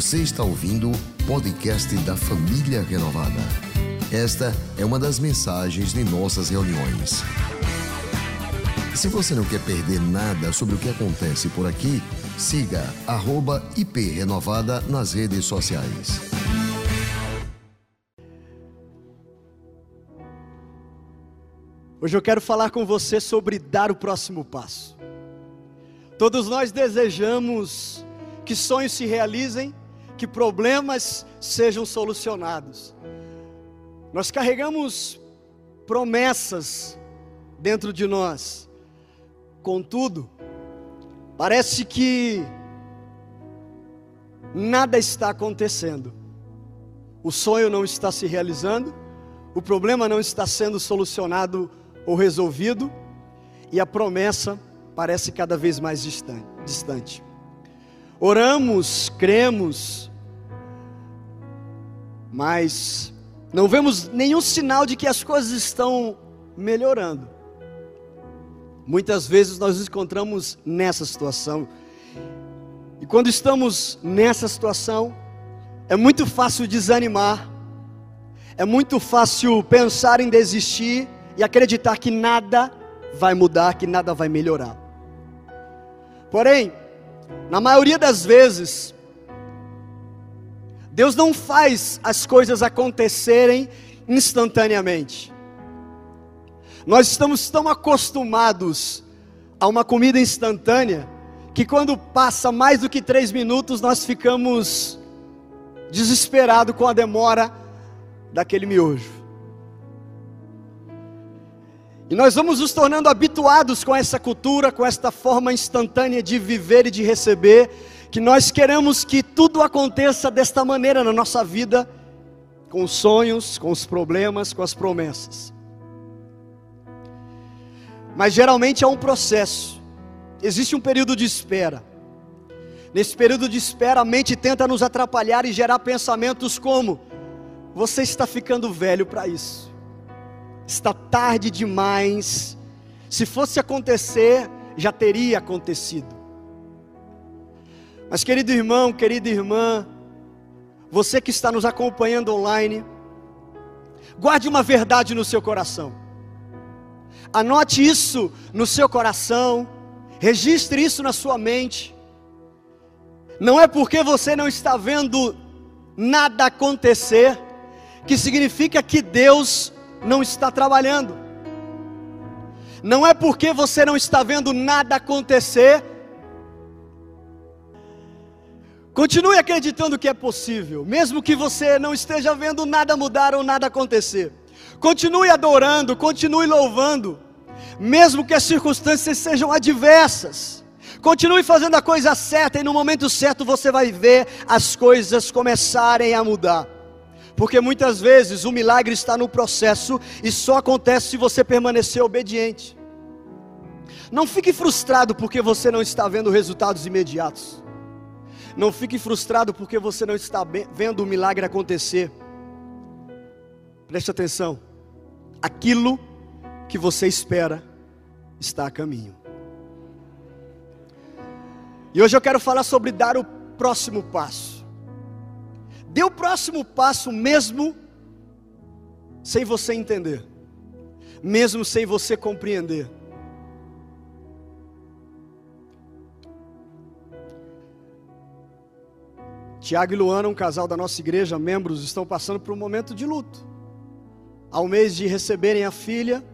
Você está ouvindo o podcast da Família Renovada. Esta é uma das mensagens de nossas reuniões. Se você não quer perder nada sobre o que acontece por aqui, siga @iprenovada nas redes sociais. Hoje eu quero falar com você sobre dar o próximo passo. Todos nós desejamos que sonhos se realizem, que problemas sejam solucionados. Nós carregamos promessas dentro de nós. Contudo, parece que nada está acontecendo. O sonho não está se realizando, o problema não está sendo solucionado ou resolvido, e a promessa parece cada vez mais distante. Oramos, cremos, mas não vemos nenhum sinal de que as coisas estão melhorando. Muitas vezes nós nos encontramos nessa situação, e quando estamos nessa situação, é muito fácil desanimar, é muito fácil pensar em desistir e acreditar que nada vai mudar, que nada vai melhorar. Porém, na maioria das vezes, Deus não faz as coisas acontecerem instantaneamente. Nós estamos tão acostumados a uma comida instantânea que quando passa mais do que três minutos nós ficamos desesperados com a demora daquele miojo. E nós vamos nos tornando habituados com essa cultura, com esta forma instantânea de viver e de receber, que nós queremos que tudo aconteça desta maneira na nossa vida, com os sonhos, com os problemas, com as promessas. Mas geralmente é um processo, existe um período de espera. Nesse período de espera, a mente tenta nos atrapalhar e gerar pensamentos como: você está ficando velho para isso está tarde demais. Se fosse acontecer, já teria acontecido. Mas, querido irmão, querida irmã, você que está nos acompanhando online, guarde uma verdade no seu coração. Anote isso no seu coração, registre isso na sua mente. Não é porque você não está vendo nada acontecer que significa que Deus não está trabalhando. Não é porque você não está vendo nada acontecer. Continue acreditando que é possível, mesmo que você não esteja vendo nada mudar ou nada acontecer. Continue adorando, continue louvando, mesmo que as circunstâncias sejam adversas. Continue fazendo a coisa certa e no momento certo você vai ver as coisas começarem a mudar. Porque muitas vezes o milagre está no processo e só acontece se você permanecer obediente. Não fique frustrado porque você não está vendo resultados imediatos. Não fique frustrado porque você não está vendo o milagre acontecer. Preste atenção. Aquilo que você espera está a caminho. E hoje eu quero falar sobre dar o próximo passo. Dê o próximo passo mesmo sem você entender, mesmo sem você compreender. Tiago e Luana, um casal da nossa igreja, membros, estão passando por um momento de luto. Ao mês de receberem a filha,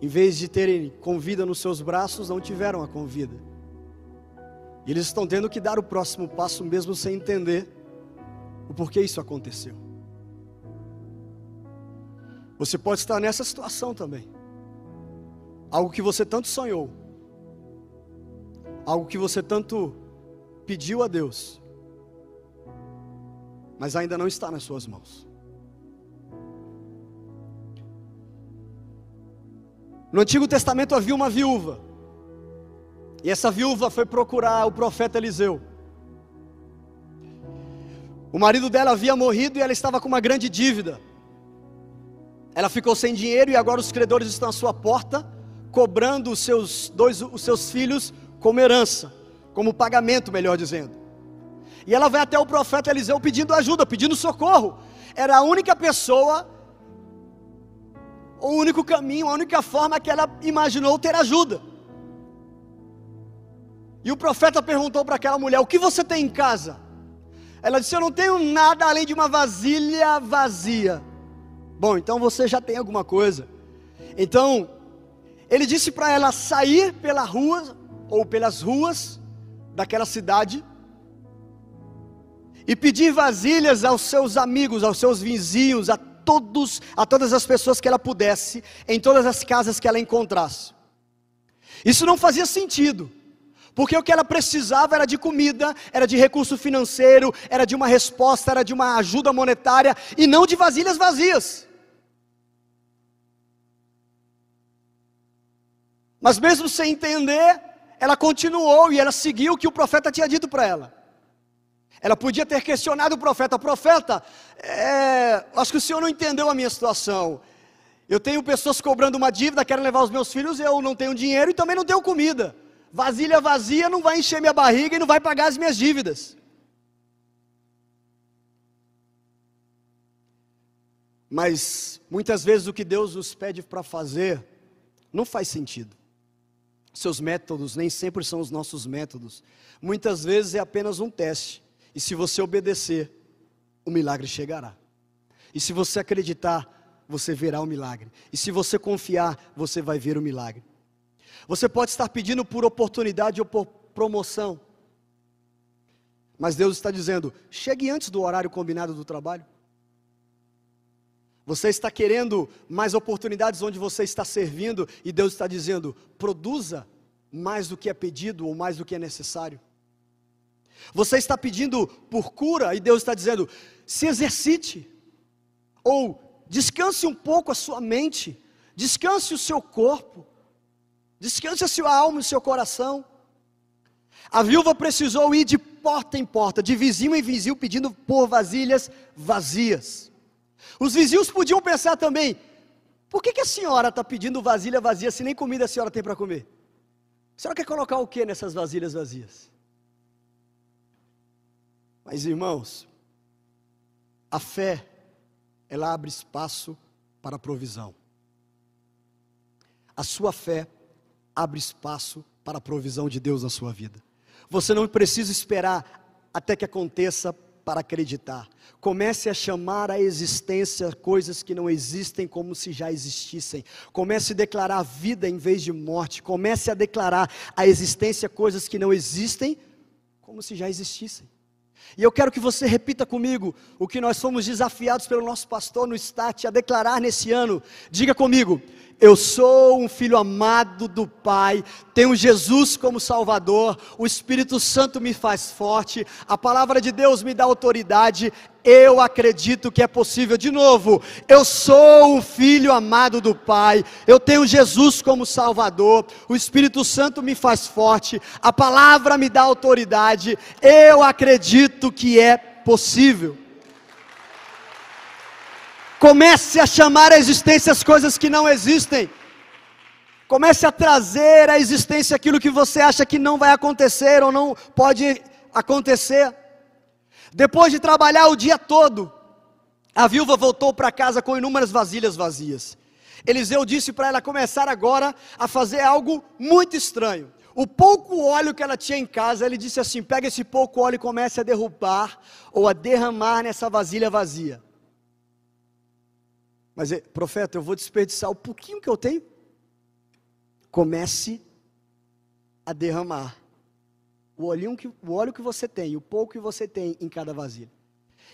em vez de terem convida nos seus braços, não tiveram a convida. E eles estão tendo que dar o próximo passo mesmo sem entender o porquê isso aconteceu. Você pode estar nessa situação também. Algo que você tanto sonhou. Algo que você tanto pediu a Deus. Mas ainda não está nas suas mãos. No Antigo Testamento havia uma viúva. E essa viúva foi procurar o profeta Eliseu. O marido dela havia morrido e ela estava com uma grande dívida. Ela ficou sem dinheiro e agora os credores estão à sua porta, cobrando os seus dois os seus filhos como herança, como pagamento, melhor dizendo. E ela vai até o profeta Eliseu pedindo ajuda, pedindo socorro. Era a única pessoa, o único caminho, a única forma que ela imaginou ter ajuda. E o profeta perguntou para aquela mulher: O que você tem em casa? Ela disse: Eu não tenho nada além de uma vasilha vazia. Bom, então você já tem alguma coisa. Então, ele disse para ela sair pela rua ou pelas ruas daquela cidade e pedir vasilhas aos seus amigos, aos seus vizinhos, a todos, a todas as pessoas que ela pudesse, em todas as casas que ela encontrasse. Isso não fazia sentido. Porque o que ela precisava era de comida, era de recurso financeiro, era de uma resposta, era de uma ajuda monetária e não de vasilhas vazias. Mas mesmo sem entender, ela continuou e ela seguiu o que o profeta tinha dito para ela. Ela podia ter questionado o profeta: Profeta, é, acho que o senhor não entendeu a minha situação. Eu tenho pessoas cobrando uma dívida, querem levar os meus filhos, eu não tenho dinheiro e também não tenho comida. Vasilha vazia não vai encher minha barriga e não vai pagar as minhas dívidas. Mas muitas vezes o que Deus nos pede para fazer não faz sentido. Seus métodos nem sempre são os nossos métodos. Muitas vezes é apenas um teste. E se você obedecer, o milagre chegará. E se você acreditar, você verá o milagre. E se você confiar, você vai ver o milagre. Você pode estar pedindo por oportunidade ou por promoção. Mas Deus está dizendo: chegue antes do horário combinado do trabalho. Você está querendo mais oportunidades onde você está servindo e Deus está dizendo: produza mais do que é pedido ou mais do que é necessário. Você está pedindo por cura e Deus está dizendo: se exercite, ou descanse um pouco a sua mente, descanse o seu corpo, descanse a sua alma e o seu coração. A viúva precisou ir de porta em porta, de vizinho em vizinho, pedindo por vasilhas vazias. Os vizinhos podiam pensar também: por que, que a senhora está pedindo vasilha vazia se nem comida a senhora tem para comer? A senhora quer colocar o que nessas vasilhas vazias? Mas irmãos, a fé, ela abre espaço para a provisão. A sua fé abre espaço para a provisão de Deus na sua vida. Você não precisa esperar até que aconteça para acreditar. Comece a chamar à existência coisas que não existem como se já existissem. Comece a declarar vida em vez de morte. Comece a declarar a existência coisas que não existem como se já existissem. E eu quero que você repita comigo o que nós fomos desafiados pelo nosso pastor no Stat a declarar nesse ano. Diga comigo: eu sou um filho amado do Pai, tenho Jesus como Salvador, o Espírito Santo me faz forte, a palavra de Deus me dá autoridade, eu acredito que é possível. De novo, eu sou um filho amado do Pai, eu tenho Jesus como Salvador, o Espírito Santo me faz forte, a palavra me dá autoridade, eu acredito que é possível. Comece a chamar à existência as coisas que não existem. Comece a trazer à existência aquilo que você acha que não vai acontecer ou não pode acontecer. Depois de trabalhar o dia todo, a viúva voltou para casa com inúmeras vasilhas vazias. Eliseu disse para ela começar agora a fazer algo muito estranho. O pouco óleo que ela tinha em casa, ele disse assim: pega esse pouco óleo e comece a derrubar ou a derramar nessa vasilha vazia. Mas, eh, profeta, eu vou desperdiçar o pouquinho que eu tenho. Comece a derramar o, que, o óleo que você tem, o pouco que você tem em cada vasilha.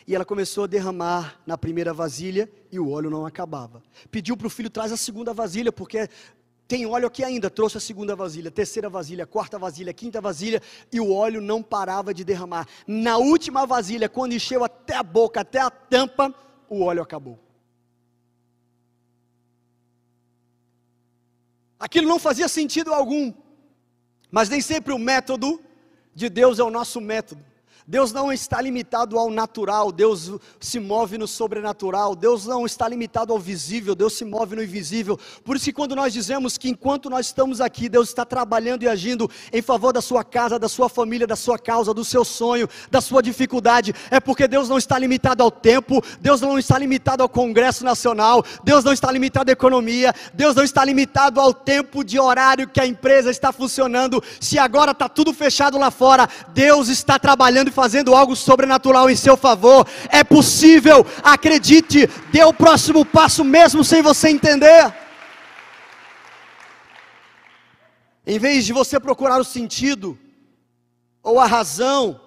E ela começou a derramar na primeira vasilha e o óleo não acabava. Pediu para o filho, traz a segunda vasilha, porque tem óleo aqui ainda. Trouxe a segunda vasilha, terceira vasilha, quarta vasilha, quinta vasilha, e o óleo não parava de derramar. Na última vasilha, quando encheu até a boca, até a tampa, o óleo acabou. Aquilo não fazia sentido algum. Mas nem sempre o método de Deus é o nosso método. Deus não está limitado ao natural, Deus se move no sobrenatural, Deus não está limitado ao visível, Deus se move no invisível. Por isso que quando nós dizemos que enquanto nós estamos aqui, Deus está trabalhando e agindo em favor da sua casa, da sua família, da sua causa, do seu sonho, da sua dificuldade, é porque Deus não está limitado ao tempo, Deus não está limitado ao Congresso Nacional, Deus não está limitado à economia, Deus não está limitado ao tempo de horário que a empresa está funcionando. Se agora está tudo fechado lá fora, Deus está trabalhando fazendo algo sobrenatural em seu favor. É possível, acredite, dê o próximo passo mesmo sem você entender. Em vez de você procurar o sentido ou a razão,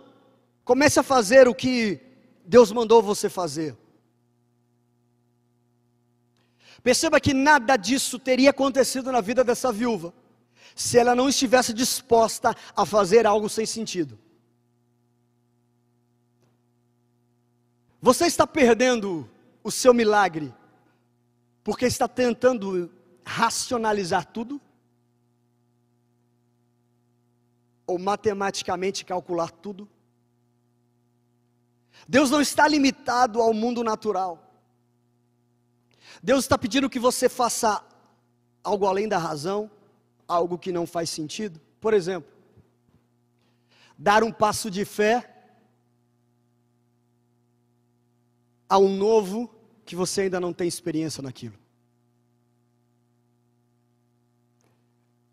comece a fazer o que Deus mandou você fazer. Perceba que nada disso teria acontecido na vida dessa viúva se ela não estivesse disposta a fazer algo sem sentido. Você está perdendo o seu milagre porque está tentando racionalizar tudo? Ou matematicamente calcular tudo? Deus não está limitado ao mundo natural. Deus está pedindo que você faça algo além da razão, algo que não faz sentido. Por exemplo, dar um passo de fé a um novo que você ainda não tem experiência naquilo.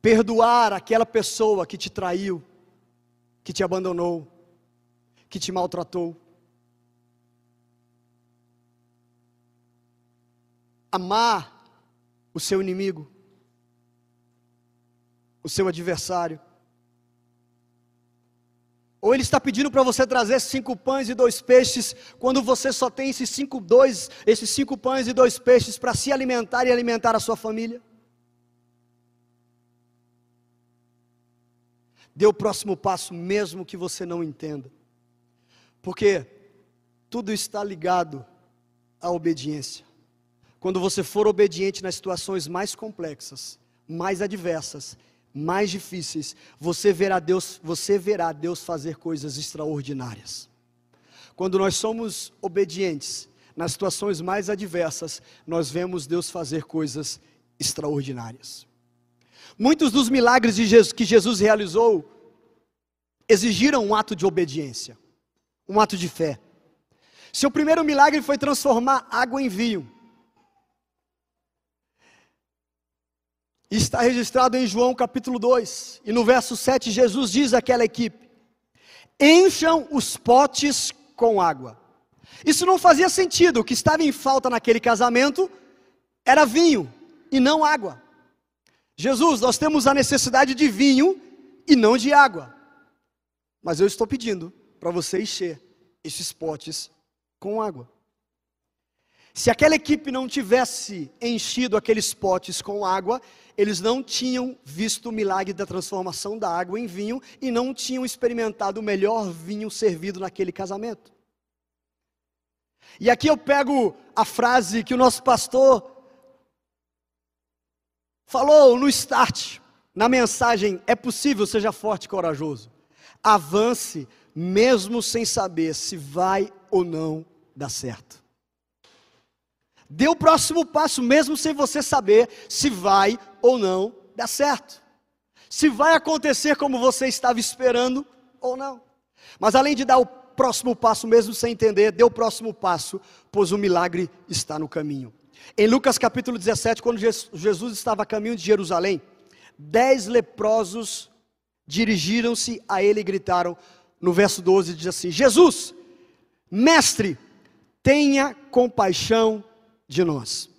Perdoar aquela pessoa que te traiu, que te abandonou, que te maltratou. Amar o seu inimigo, o seu adversário. Ou ele está pedindo para você trazer cinco pães e dois peixes, quando você só tem esses cinco, dois, esses cinco pães e dois peixes para se alimentar e alimentar a sua família? Dê o próximo passo, mesmo que você não entenda, porque tudo está ligado à obediência. Quando você for obediente nas situações mais complexas, mais adversas, mais difíceis, você verá Deus, você verá Deus fazer coisas extraordinárias. Quando nós somos obedientes nas situações mais adversas, nós vemos Deus fazer coisas extraordinárias. Muitos dos milagres Jesus, que Jesus realizou exigiram um ato de obediência, um ato de fé. Seu primeiro milagre foi transformar água em vinho. Está registrado em João capítulo 2, e no verso 7, Jesus diz àquela equipe: Encham os potes com água. Isso não fazia sentido, o que estava em falta naquele casamento era vinho e não água. Jesus, nós temos a necessidade de vinho e não de água. Mas eu estou pedindo para você encher esses potes com água. Se aquela equipe não tivesse enchido aqueles potes com água, eles não tinham visto o milagre da transformação da água em vinho e não tinham experimentado o melhor vinho servido naquele casamento. E aqui eu pego a frase que o nosso pastor falou no start, na mensagem: é possível, seja forte e corajoso. Avance, mesmo sem saber se vai ou não dar certo. Dê o próximo passo, mesmo sem você saber se vai ou não dar certo. Se vai acontecer como você estava esperando ou não. Mas além de dar o próximo passo, mesmo sem entender, dê o próximo passo, pois o milagre está no caminho. Em Lucas capítulo 17, quando Jesus estava a caminho de Jerusalém, dez leprosos dirigiram-se a ele e gritaram, no verso 12 diz assim: Jesus, mestre, tenha compaixão de nós.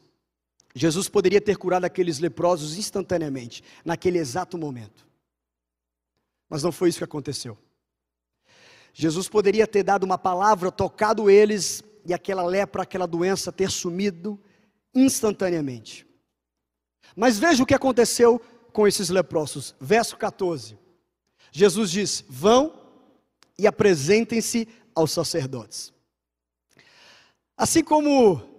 Jesus poderia ter curado aqueles leprosos instantaneamente, naquele exato momento. Mas não foi isso que aconteceu. Jesus poderia ter dado uma palavra, tocado eles e aquela lepra, aquela doença ter sumido instantaneamente. Mas veja o que aconteceu com esses leprosos. Verso 14. Jesus diz: Vão e apresentem-se aos sacerdotes. Assim como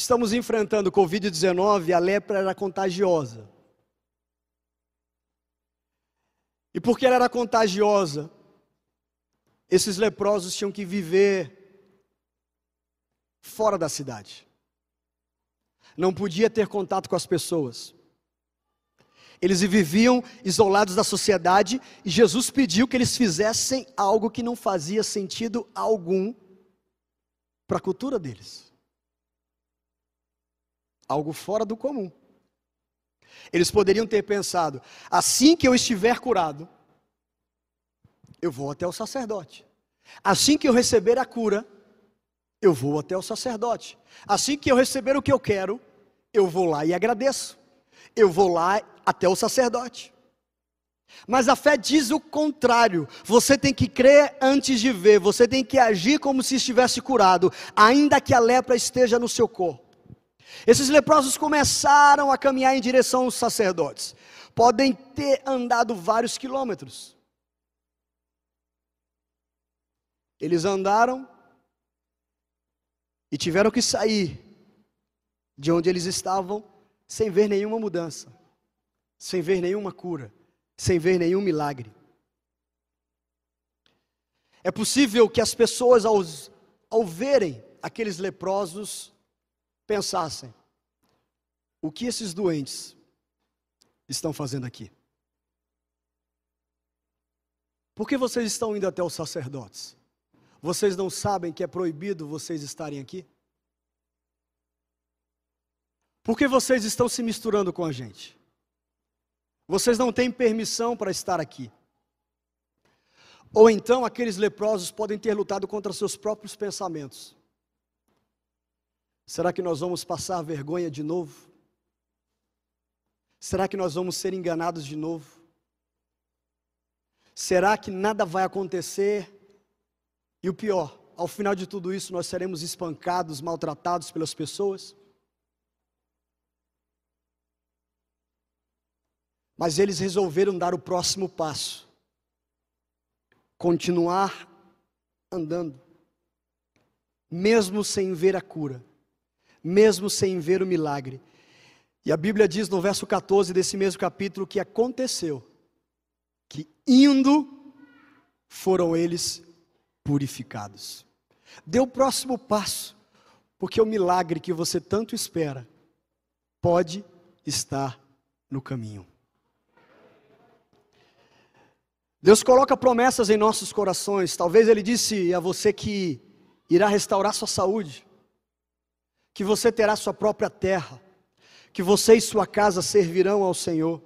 estamos enfrentando o Covid-19, a lepra era contagiosa. E porque ela era contagiosa, esses leprosos tinham que viver fora da cidade. Não podia ter contato com as pessoas. Eles viviam isolados da sociedade e Jesus pediu que eles fizessem algo que não fazia sentido algum para a cultura deles. Algo fora do comum. Eles poderiam ter pensado: assim que eu estiver curado, eu vou até o sacerdote. Assim que eu receber a cura, eu vou até o sacerdote. Assim que eu receber o que eu quero, eu vou lá e agradeço. Eu vou lá até o sacerdote. Mas a fé diz o contrário. Você tem que crer antes de ver, você tem que agir como se estivesse curado, ainda que a lepra esteja no seu corpo. Esses leprosos começaram a caminhar em direção aos sacerdotes. Podem ter andado vários quilômetros. Eles andaram e tiveram que sair de onde eles estavam sem ver nenhuma mudança, sem ver nenhuma cura, sem ver nenhum milagre. É possível que as pessoas, ao, ao verem aqueles leprosos, pensassem: o que esses doentes estão fazendo aqui? Por que vocês estão indo até os sacerdotes? Vocês não sabem que é proibido vocês estarem aqui? Por que vocês estão se misturando com a gente? Vocês não têm permissão para estar aqui. Ou então aqueles leprosos podem ter lutado contra seus próprios pensamentos. Será que nós vamos passar vergonha de novo? Será que nós vamos ser enganados de novo? Será que nada vai acontecer e o pior, ao final de tudo isso, nós seremos espancados, maltratados pelas pessoas. Mas eles resolveram dar o próximo passo. Continuar andando, mesmo sem ver a cura, mesmo sem ver o milagre. E a Bíblia diz no verso 14 desse mesmo capítulo que aconteceu que indo foram eles purificados. Dê o próximo passo, porque o milagre que você tanto espera pode estar no caminho. Deus coloca promessas em nossos corações. Talvez Ele disse a você que irá restaurar sua saúde, que você terá sua própria terra, que você e sua casa servirão ao Senhor.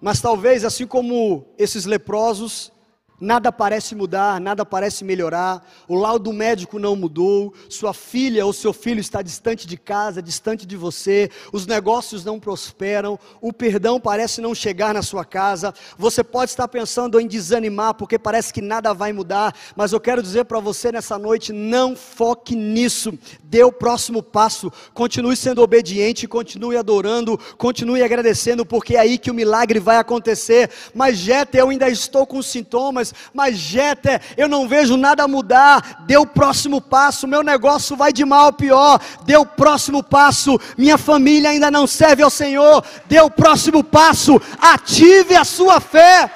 Mas talvez, assim como esses leprosos, Nada parece mudar, nada parece melhorar. O laudo médico não mudou. Sua filha ou seu filho está distante de casa, distante de você. Os negócios não prosperam. O perdão parece não chegar na sua casa. Você pode estar pensando em desanimar porque parece que nada vai mudar. Mas eu quero dizer para você nessa noite: não foque nisso. Dê o próximo passo. Continue sendo obediente, continue adorando, continue agradecendo, porque é aí que o milagre vai acontecer. Mas, Jeta, eu ainda estou com sintomas mas Jeter, eu não vejo nada mudar. Dê o próximo passo, meu negócio vai de mal a pior. Dê o próximo passo, minha família ainda não serve ao Senhor. Dê o próximo passo, ative a sua fé.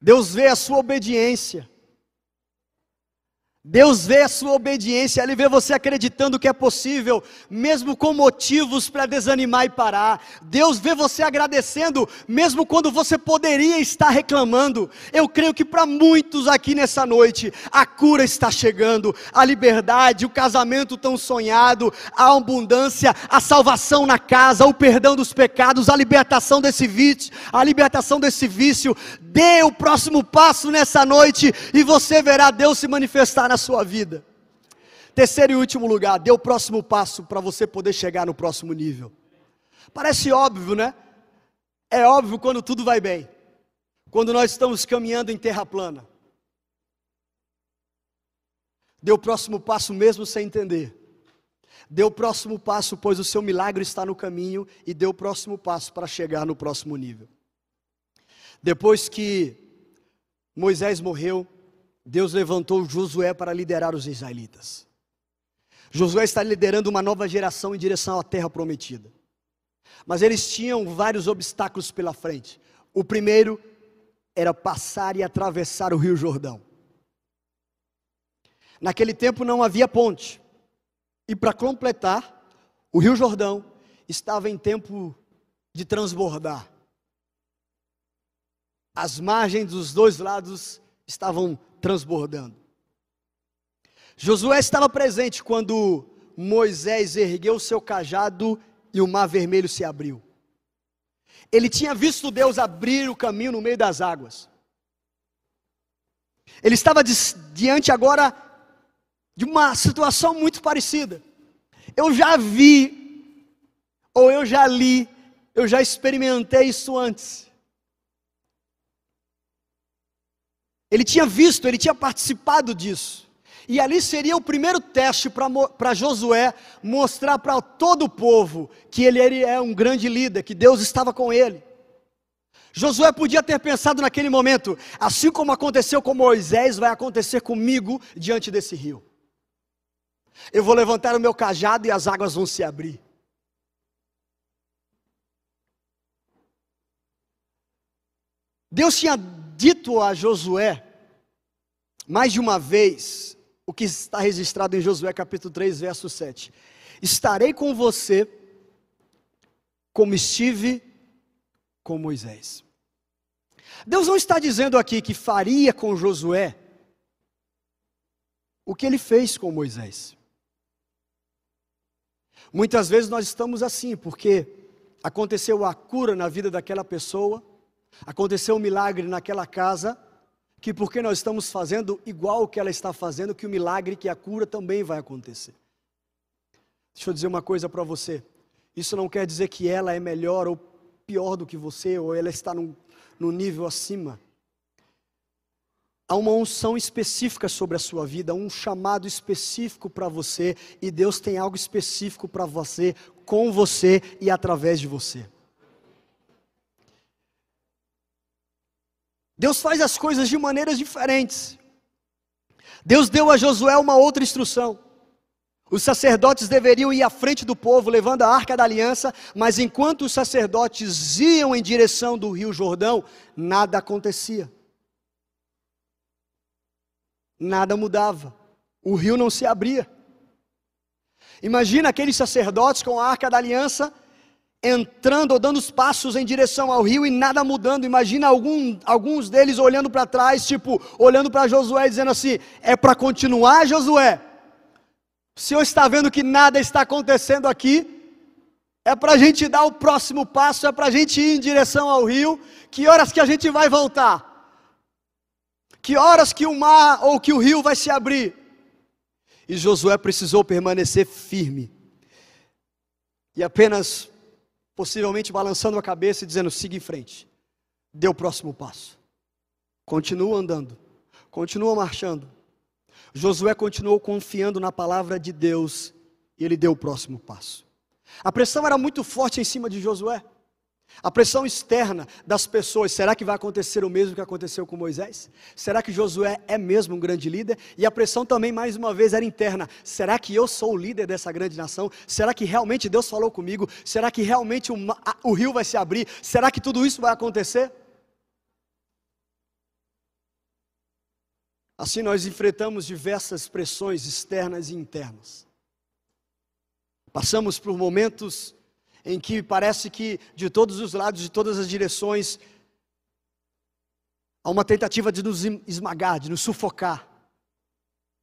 Deus vê a sua obediência. Deus vê a sua obediência, Ele vê você acreditando que é possível, mesmo com motivos para desanimar e parar. Deus vê você agradecendo, mesmo quando você poderia estar reclamando. Eu creio que para muitos aqui nessa noite, a cura está chegando, a liberdade, o casamento tão sonhado, a abundância, a salvação na casa, o perdão dos pecados, a libertação desse vício, a libertação desse vício. Dê o próximo passo nessa noite e você verá Deus se manifestar na sua vida. Terceiro e último lugar, dê o próximo passo para você poder chegar no próximo nível. Parece óbvio, né? É óbvio quando tudo vai bem. Quando nós estamos caminhando em terra plana. Dê o próximo passo mesmo sem entender. Dê o próximo passo, pois o seu milagre está no caminho, e dê o próximo passo para chegar no próximo nível. Depois que Moisés morreu, Deus levantou Josué para liderar os israelitas. Josué está liderando uma nova geração em direção à terra prometida. Mas eles tinham vários obstáculos pela frente. O primeiro era passar e atravessar o Rio Jordão. Naquele tempo não havia ponte. E para completar, o Rio Jordão estava em tempo de transbordar. As margens dos dois lados estavam transbordando. Josué estava presente quando Moisés ergueu seu cajado e o mar vermelho se abriu. Ele tinha visto Deus abrir o caminho no meio das águas. Ele estava diante agora de uma situação muito parecida. Eu já vi, ou eu já li, eu já experimentei isso antes. Ele tinha visto, ele tinha participado disso. E ali seria o primeiro teste para Josué mostrar para todo o povo que ele, é um grande líder, que Deus estava com ele. Josué podia ter pensado naquele momento, assim como aconteceu com Moisés, vai acontecer comigo diante desse rio. Eu vou levantar o meu cajado e as águas vão se abrir. Deus tinha dito a Josué, mais de uma vez, o que está registrado em Josué capítulo 3, verso 7. Estarei com você como estive com Moisés. Deus não está dizendo aqui que faria com Josué o que ele fez com Moisés. Muitas vezes nós estamos assim, porque aconteceu a cura na vida daquela pessoa, aconteceu um milagre naquela casa, que porque nós estamos fazendo igual o que ela está fazendo, que o milagre, que a cura também vai acontecer. Deixa eu dizer uma coisa para você. Isso não quer dizer que ela é melhor ou pior do que você, ou ela está num, num nível acima. Há uma unção específica sobre a sua vida, um chamado específico para você, e Deus tem algo específico para você, com você e através de você. Deus faz as coisas de maneiras diferentes. Deus deu a Josué uma outra instrução. Os sacerdotes deveriam ir à frente do povo, levando a arca da aliança, mas enquanto os sacerdotes iam em direção do rio Jordão, nada acontecia. Nada mudava. O rio não se abria. Imagina aqueles sacerdotes com a arca da aliança entrando ou dando os passos em direção ao rio e nada mudando. Imagina algum, alguns deles olhando para trás, tipo, olhando para Josué dizendo assim: é para continuar, Josué? O Senhor está vendo que nada está acontecendo aqui? É para a gente dar o próximo passo, é para a gente ir em direção ao rio. Que horas que a gente vai voltar? Que horas que o mar ou que o rio vai se abrir? E Josué precisou permanecer firme. E apenas possivelmente balançando a cabeça e dizendo: siga em frente, dê o próximo passo. Continua andando, continua marchando. Josué continuou confiando na palavra de Deus e ele deu o próximo passo. A pressão era muito forte em cima de Josué. A pressão externa das pessoas, será que vai acontecer o mesmo que aconteceu com Moisés? Será que Josué é mesmo um grande líder? E a pressão também, mais uma vez, era interna: será que eu sou o líder dessa grande nação? Será que realmente Deus falou comigo? Será que realmente o, o rio vai se abrir? Será que tudo isso vai acontecer? Assim nós enfrentamos diversas pressões externas e internas. Passamos por momentos em que parece que de todos os lados, de todas as direções, há uma tentativa de nos esmagar, de nos sufocar,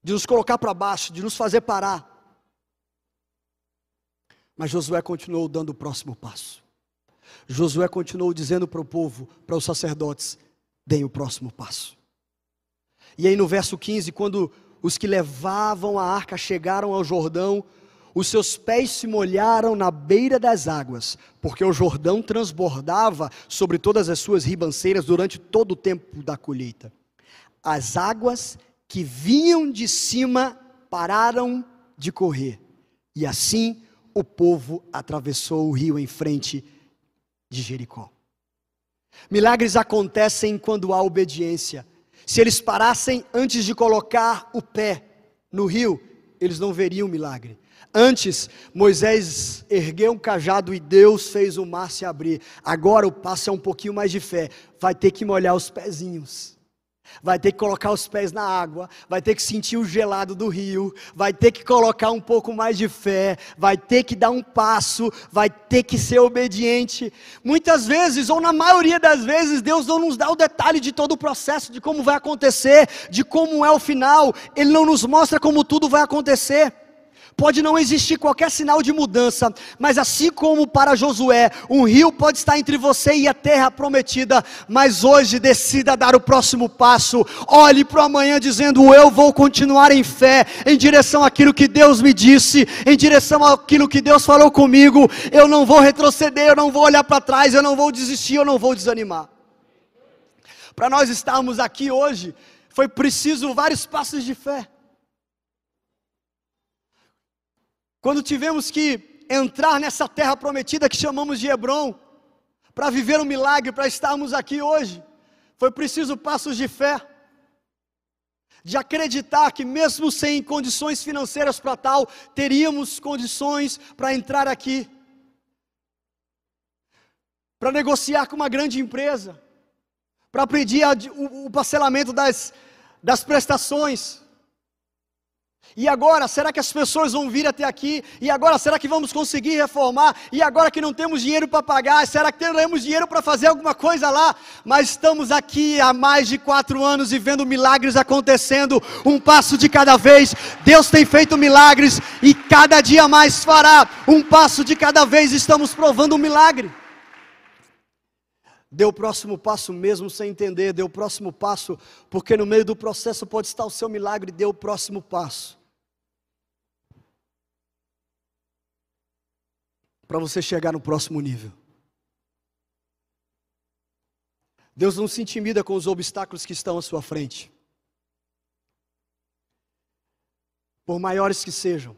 de nos colocar para baixo, de nos fazer parar. Mas Josué continuou dando o próximo passo. Josué continuou dizendo para o povo, para os sacerdotes: deem o próximo passo. E aí no verso 15, quando os que levavam a arca chegaram ao Jordão, os seus pés se molharam na beira das águas, porque o Jordão transbordava sobre todas as suas ribanceiras durante todo o tempo da colheita. As águas que vinham de cima pararam de correr, e assim o povo atravessou o rio em frente de Jericó. Milagres acontecem quando há obediência. Se eles parassem antes de colocar o pé no rio, eles não veriam milagre. Antes, Moisés ergueu um cajado e Deus fez o mar se abrir. Agora o passo é um pouquinho mais de fé. Vai ter que molhar os pezinhos. Vai ter que colocar os pés na água, vai ter que sentir o gelado do rio, vai ter que colocar um pouco mais de fé, vai ter que dar um passo, vai ter que ser obediente. Muitas vezes, ou na maioria das vezes, Deus não nos dá o detalhe de todo o processo, de como vai acontecer, de como é o final, Ele não nos mostra como tudo vai acontecer. Pode não existir qualquer sinal de mudança, mas assim como para Josué, um rio pode estar entre você e a terra prometida, mas hoje decida dar o próximo passo. Olhe para o amanhã dizendo: Eu vou continuar em fé, em direção àquilo que Deus me disse, em direção àquilo que Deus falou comigo. Eu não vou retroceder, eu não vou olhar para trás, eu não vou desistir, eu não vou desanimar. Para nós estarmos aqui hoje, foi preciso vários passos de fé. Quando tivemos que entrar nessa terra prometida que chamamos de Hebron, para viver um milagre, para estarmos aqui hoje, foi preciso passos de fé, de acreditar que, mesmo sem condições financeiras para tal, teríamos condições para entrar aqui, para negociar com uma grande empresa, para pedir o parcelamento das, das prestações. E agora, será que as pessoas vão vir até aqui? E agora, será que vamos conseguir reformar? E agora que não temos dinheiro para pagar, será que teremos dinheiro para fazer alguma coisa lá? Mas estamos aqui há mais de quatro anos e vendo milagres acontecendo, um passo de cada vez. Deus tem feito milagres e cada dia mais fará. Um passo de cada vez estamos provando um milagre. Dê o próximo passo mesmo sem entender, dê o próximo passo, porque no meio do processo pode estar o seu milagre, dê o próximo passo. Para você chegar no próximo nível. Deus não se intimida com os obstáculos que estão à sua frente. Por maiores que sejam.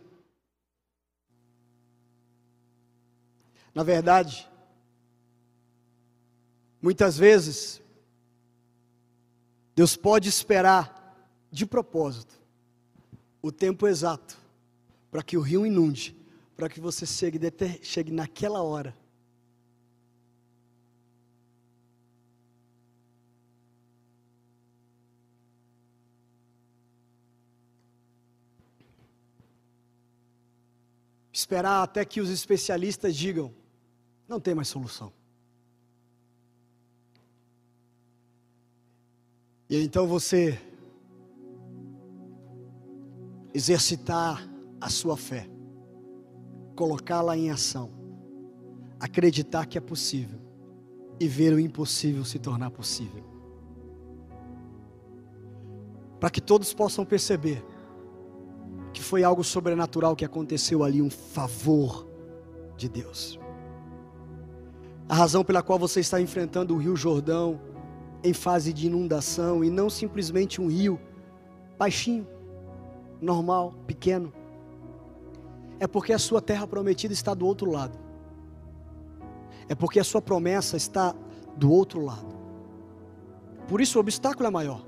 Na verdade, muitas vezes, Deus pode esperar de propósito o tempo exato para que o rio inunde para que você chegue, chegue naquela hora. Esperar até que os especialistas digam: não tem mais solução. E então você exercitar a sua fé colocá-la em ação, acreditar que é possível e ver o impossível se tornar possível. Para que todos possam perceber que foi algo sobrenatural que aconteceu ali, um favor de Deus. A razão pela qual você está enfrentando o Rio Jordão em fase de inundação e não simplesmente um rio baixinho, normal, pequeno é porque a sua terra prometida está do outro lado. É porque a sua promessa está do outro lado. Por isso o obstáculo é maior.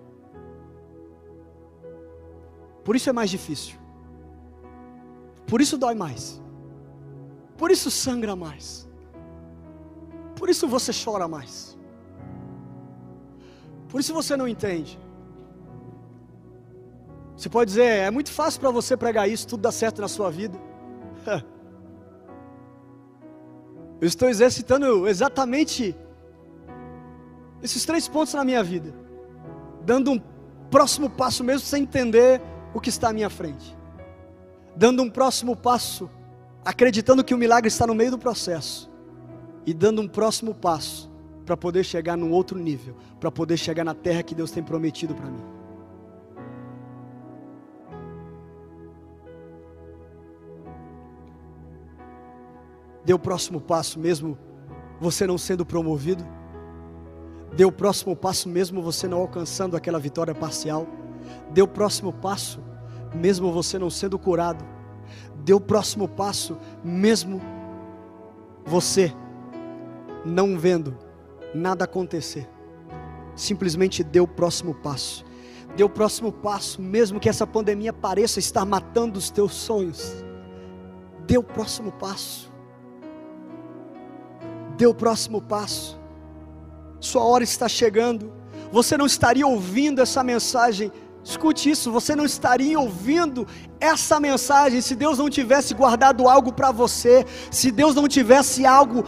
Por isso é mais difícil. Por isso dói mais. Por isso sangra mais. Por isso você chora mais. Por isso você não entende. Você pode dizer, é muito fácil para você pregar isso, tudo dá certo na sua vida. Eu estou exercitando exatamente esses três pontos na minha vida, dando um próximo passo mesmo sem entender o que está à minha frente, dando um próximo passo, acreditando que o milagre está no meio do processo, e dando um próximo passo para poder chegar num outro nível, para poder chegar na terra que Deus tem prometido para mim. Dê o próximo passo mesmo você não sendo promovido. Dê o próximo passo mesmo você não alcançando aquela vitória parcial. Dê o próximo passo mesmo você não sendo curado. Dê o próximo passo mesmo você não vendo nada acontecer. Simplesmente dê o próximo passo. Dê o próximo passo, mesmo que essa pandemia pareça estar matando os teus sonhos. Dê o próximo passo. Dê o próximo passo. Sua hora está chegando. Você não estaria ouvindo essa mensagem. Escute isso, você não estaria ouvindo essa mensagem se Deus não tivesse guardado algo para você, se Deus não tivesse algo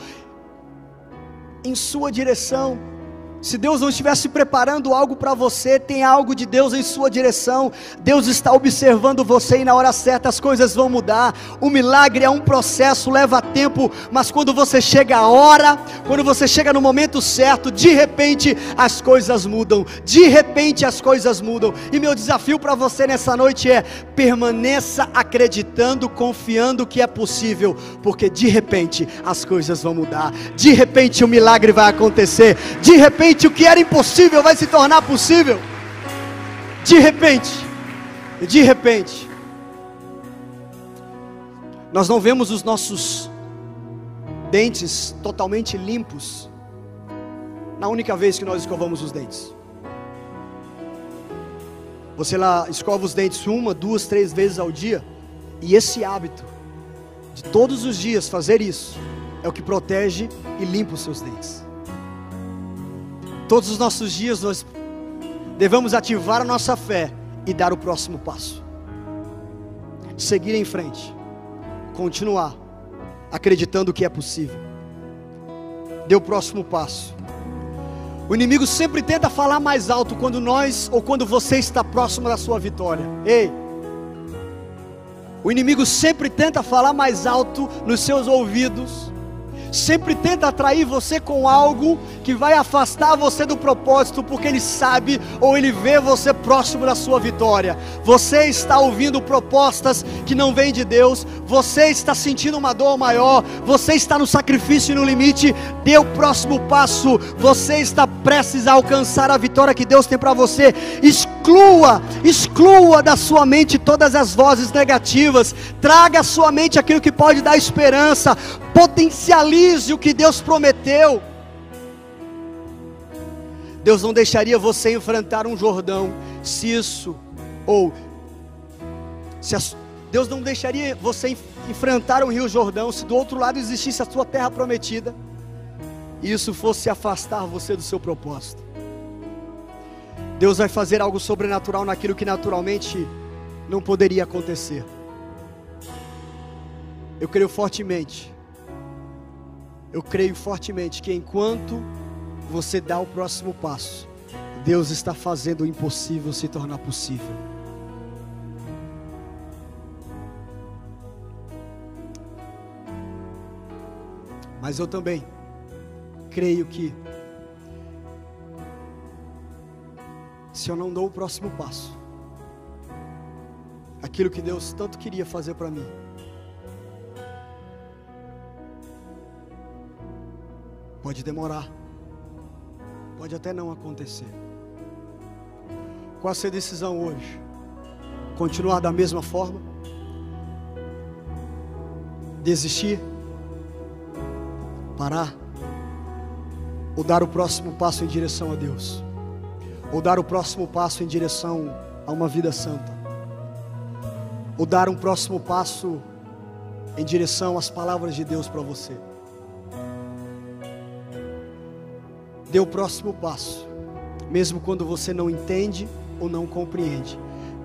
em sua direção. Se Deus não estivesse preparando algo para você, tem algo de Deus em sua direção. Deus está observando você e na hora certa as coisas vão mudar. O milagre é um processo, leva tempo, mas quando você chega a hora, quando você chega no momento certo, de repente as coisas mudam. De repente as coisas mudam. E meu desafio para você nessa noite é: permaneça acreditando, confiando que é possível, porque de repente as coisas vão mudar. De repente o milagre vai acontecer. De repente repente o que era impossível vai se tornar possível. De repente, de repente, nós não vemos os nossos dentes totalmente limpos na única vez que nós escovamos os dentes. Você lá escova os dentes uma, duas, três vezes ao dia, e esse hábito de todos os dias fazer isso é o que protege e limpa os seus dentes. Todos os nossos dias nós devemos ativar a nossa fé e dar o próximo passo. Seguir em frente. Continuar acreditando que é possível. Dê o próximo passo. O inimigo sempre tenta falar mais alto quando nós ou quando você está próximo da sua vitória. Ei! O inimigo sempre tenta falar mais alto nos seus ouvidos sempre tenta atrair você com algo que vai afastar você do propósito, porque ele sabe ou ele vê você próximo da sua vitória. Você está ouvindo propostas que não vêm de Deus, você está sentindo uma dor maior, você está no sacrifício e no limite, dê o próximo passo, você está prestes a alcançar a vitória que Deus tem para você. Exclua, exclua da sua mente todas as vozes negativas, traga à sua mente aquilo que pode dar esperança, potencialize o que Deus prometeu. Deus não deixaria você enfrentar um Jordão se isso, ou se a, Deus não deixaria você enfrentar um Rio Jordão se do outro lado existisse a sua terra prometida e isso fosse afastar você do seu propósito. Deus vai fazer algo sobrenatural naquilo que naturalmente não poderia acontecer. Eu creio fortemente eu creio fortemente que enquanto você dá o próximo passo, Deus está fazendo o impossível se tornar possível. Mas eu também creio que se eu não dou o próximo passo, aquilo que Deus tanto queria fazer para mim, Pode demorar. Pode até não acontecer. Qual a sua decisão hoje? Continuar da mesma forma? Desistir? Parar? Ou dar o próximo passo em direção a Deus? Ou dar o próximo passo em direção a uma vida santa? Ou dar um próximo passo em direção às palavras de Deus para você? Dê o próximo passo, mesmo quando você não entende ou não compreende.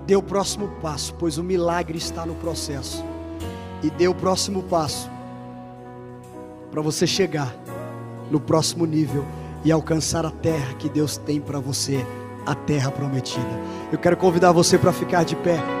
Dê o próximo passo, pois o milagre está no processo. E dê o próximo passo para você chegar no próximo nível e alcançar a terra que Deus tem para você, a terra prometida. Eu quero convidar você para ficar de pé.